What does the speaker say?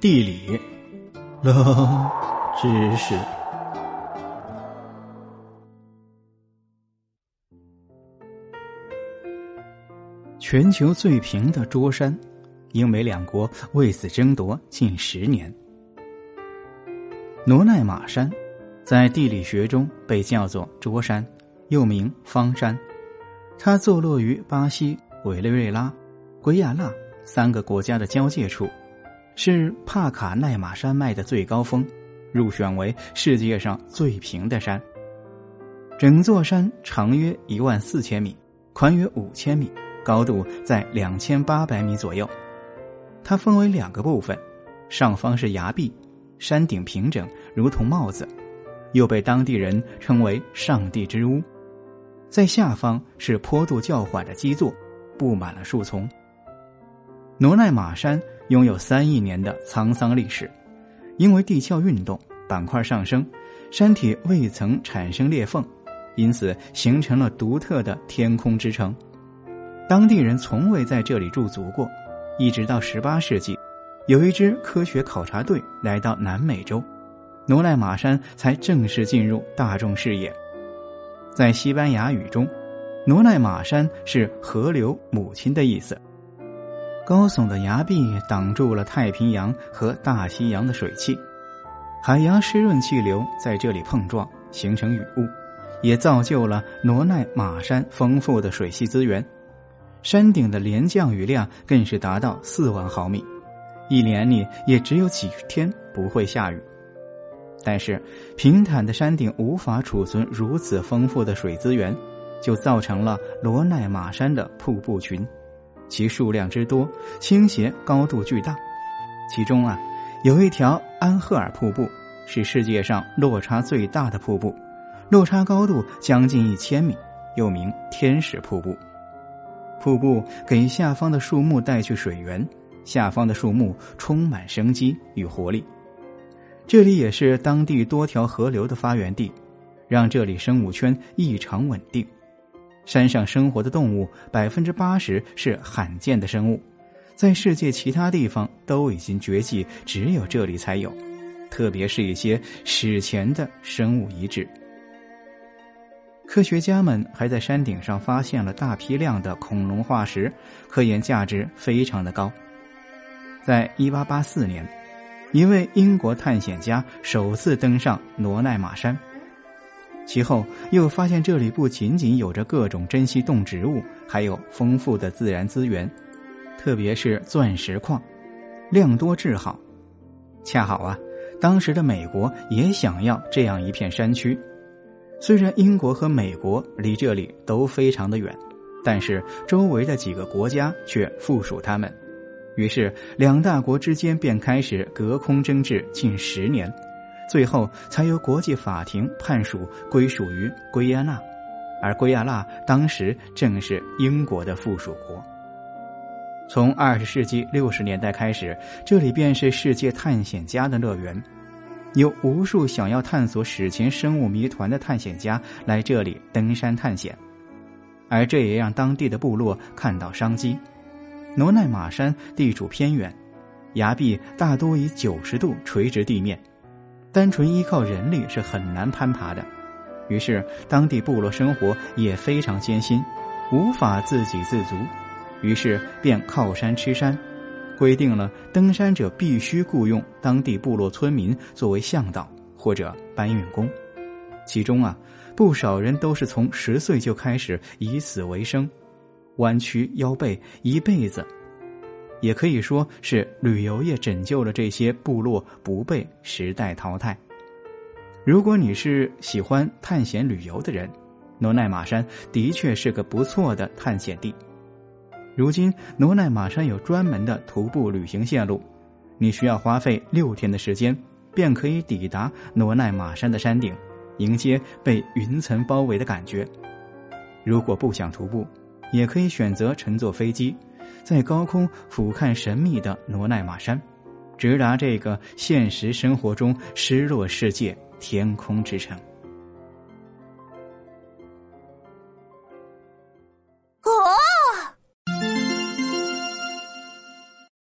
地理，冷知识。全球最平的桌山，英美两国为此争夺近十年。罗奈马山，在地理学中被叫做桌山，又名方山。它坐落于巴西委内瑞拉、圭亚那三个国家的交界处。是帕卡奈马山脉的最高峰，入选为世界上最平的山。整座山长约一万四千米，宽约五千米，高度在两千八百米左右。它分为两个部分，上方是崖壁，山顶平整如同帽子，又被当地人称为“上帝之屋”。在下方是坡度较缓的基座，布满了树丛。罗奈马山。拥有三亿年的沧桑历史，因为地壳运动、板块上升，山体未曾产生裂缝，因此形成了独特的天空之城。当地人从未在这里驻足过，一直到十八世纪，有一支科学考察队来到南美洲，罗奈马山才正式进入大众视野。在西班牙语中，罗奈马山是河流母亲的意思。高耸的崖壁挡住了太平洋和大西洋的水汽，海洋湿润气流在这里碰撞，形成雨雾，也造就了罗奈马山丰富的水系资源。山顶的连降雨量更是达到四万毫米，一年里也只有几天不会下雨。但是，平坦的山顶无法储存如此丰富的水资源，就造成了罗奈马山的瀑布群。其数量之多，倾斜高度巨大，其中啊，有一条安赫尔瀑布是世界上落差最大的瀑布，落差高度将近一千米，又名天使瀑布。瀑布给下方的树木带去水源，下方的树木充满生机与活力。这里也是当地多条河流的发源地，让这里生物圈异常稳定。山上生活的动物百分之八十是罕见的生物，在世界其他地方都已经绝迹，只有这里才有。特别是一些史前的生物遗址。科学家们还在山顶上发现了大批量的恐龙化石，科研价值非常的高。在一八八四年，一位英国探险家首次登上罗奈马山。其后又发现这里不仅仅有着各种珍稀动植物，还有丰富的自然资源，特别是钻石矿，量多质好。恰好啊，当时的美国也想要这样一片山区。虽然英国和美国离这里都非常的远，但是周围的几个国家却附属他们，于是两大国之间便开始隔空争执近十年。最后才由国际法庭判属归属于圭亚那，而圭亚那当时正是英国的附属国。从二十世纪六十年代开始，这里便是世界探险家的乐园，有无数想要探索史前生物谜团的探险家来这里登山探险，而这也让当地的部落看到商机。罗奈马山地处偏远，崖壁大多以九十度垂直地面。单纯依靠人力是很难攀爬的，于是当地部落生活也非常艰辛，无法自给自足，于是便靠山吃山，规定了登山者必须雇佣当地部落村民作为向导或者搬运工，其中啊不少人都是从十岁就开始以此为生，弯曲腰背一辈子。也可以说是旅游业拯救了这些部落不被时代淘汰。如果你是喜欢探险旅游的人，罗奈马山的确是个不错的探险地。如今，罗奈马山有专门的徒步旅行线路，你需要花费六天的时间，便可以抵达罗奈马山的山顶，迎接被云层包围的感觉。如果不想徒步，也可以选择乘坐飞机。在高空俯瞰神秘的罗奈玛山，直达这个现实生活中失落世界天空之城。